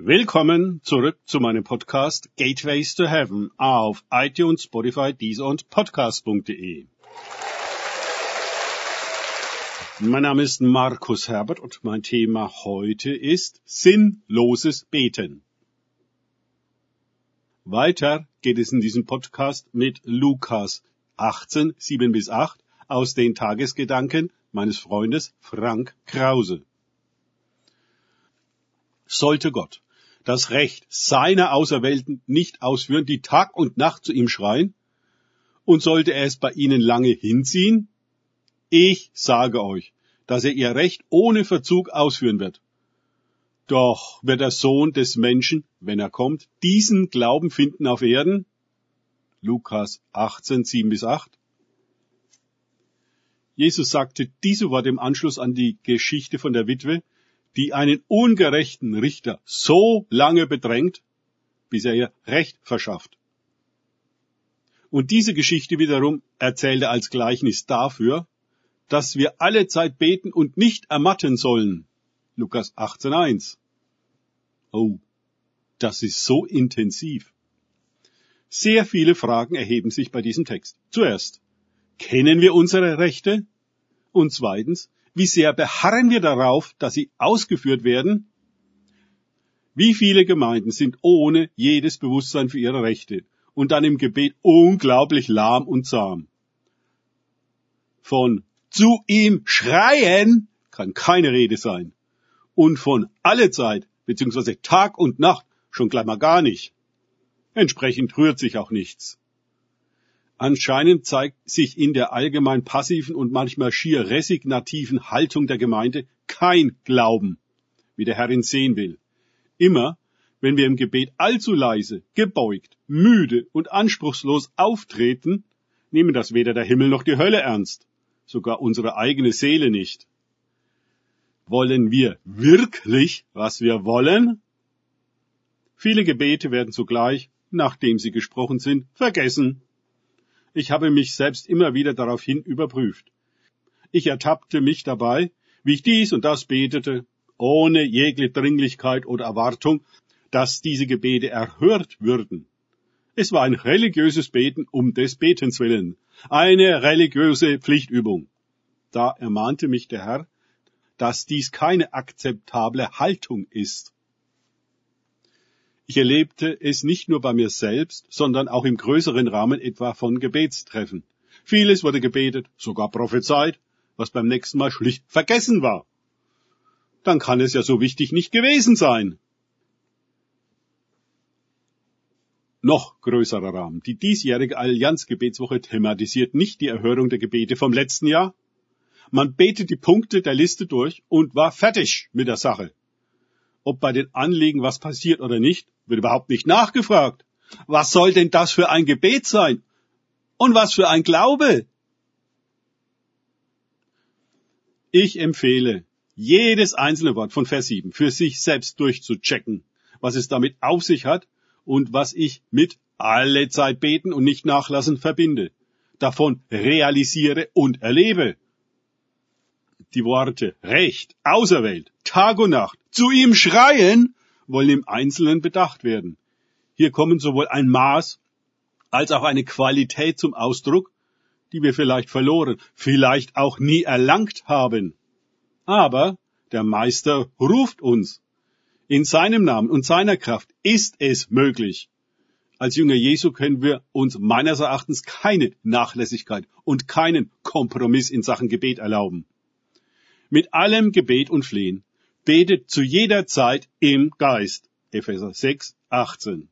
Willkommen zurück zu meinem Podcast Gateways to Heaven auf iTunes, Spotify, Deezer und Podcast.de. Mein Name ist Markus Herbert und mein Thema heute ist sinnloses Beten. Weiter geht es in diesem Podcast mit Lukas 18, 7 bis 8 aus den Tagesgedanken meines Freundes Frank Krause. Sollte Gott das Recht seiner Auserwählten nicht ausführen, die Tag und Nacht zu ihm schreien? Und sollte er es bei ihnen lange hinziehen? Ich sage euch, dass er ihr Recht ohne Verzug ausführen wird. Doch wird der Sohn des Menschen, wenn er kommt, diesen Glauben finden auf Erden? Lukas 18, 7 bis 8. Jesus sagte diese Worte im Anschluss an die Geschichte von der Witwe, die einen ungerechten Richter so lange bedrängt, bis er ihr Recht verschafft. Und diese Geschichte wiederum erzählt er als Gleichnis dafür, dass wir alle Zeit beten und nicht ermatten sollen. Lukas 18.1. Oh, das ist so intensiv. Sehr viele Fragen erheben sich bei diesem Text. Zuerst, kennen wir unsere Rechte? Und zweitens, wie sehr beharren wir darauf, dass sie ausgeführt werden? Wie viele Gemeinden sind ohne jedes Bewusstsein für ihre Rechte und dann im Gebet unglaublich lahm und zahm? Von zu ihm schreien kann keine Rede sein. Und von alle Zeit, beziehungsweise Tag und Nacht, schon gleich mal gar nicht. Entsprechend rührt sich auch nichts. Anscheinend zeigt sich in der allgemein passiven und manchmal schier resignativen Haltung der Gemeinde kein Glauben, wie der Herr ihn sehen will. Immer, wenn wir im Gebet allzu leise, gebeugt, müde und anspruchslos auftreten, nehmen das weder der Himmel noch die Hölle ernst, sogar unsere eigene Seele nicht. Wollen wir wirklich, was wir wollen? Viele Gebete werden zugleich, nachdem sie gesprochen sind, vergessen ich habe mich selbst immer wieder daraufhin überprüft. Ich ertappte mich dabei, wie ich dies und das betete, ohne jegliche Dringlichkeit oder Erwartung, dass diese Gebete erhört würden. Es war ein religiöses Beten um des Betens willen, eine religiöse Pflichtübung. Da ermahnte mich der Herr, dass dies keine akzeptable Haltung ist. Ich erlebte es nicht nur bei mir selbst, sondern auch im größeren Rahmen etwa von Gebetstreffen. Vieles wurde gebetet, sogar prophezeit, was beim nächsten Mal schlicht vergessen war. Dann kann es ja so wichtig nicht gewesen sein. Noch größerer Rahmen. Die diesjährige Allianzgebetswoche thematisiert nicht die Erhörung der Gebete vom letzten Jahr. Man betet die Punkte der Liste durch und war fertig mit der Sache. Ob bei den Anliegen was passiert oder nicht, wird überhaupt nicht nachgefragt. Was soll denn das für ein Gebet sein? Und was für ein Glaube? Ich empfehle, jedes einzelne Wort von Vers 7 für sich selbst durchzuchecken, was es damit auf sich hat und was ich mit alle Zeit beten und nicht nachlassen verbinde, davon realisiere und erlebe. Die Worte Recht, auserwählt, Tag und Nacht, zu ihm schreien wollen im Einzelnen bedacht werden. Hier kommen sowohl ein Maß als auch eine Qualität zum Ausdruck, die wir vielleicht verloren, vielleicht auch nie erlangt haben. Aber der Meister ruft uns. In seinem Namen und seiner Kraft ist es möglich. Als Jünger Jesu können wir uns meines Erachtens keine Nachlässigkeit und keinen Kompromiss in Sachen Gebet erlauben. Mit allem Gebet und Flehen betet zu jeder Zeit im Geist. Epheser 6, 18.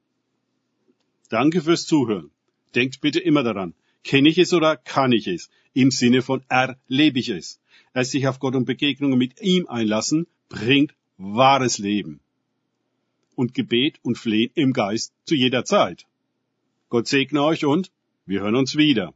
Danke fürs Zuhören. Denkt bitte immer daran. Kenne ich es oder kann ich es? Im Sinne von erlebe ich es. Erst sich auf Gott und Begegnungen mit ihm einlassen, bringt wahres Leben. Und Gebet und Flehen im Geist zu jeder Zeit. Gott segne euch und wir hören uns wieder.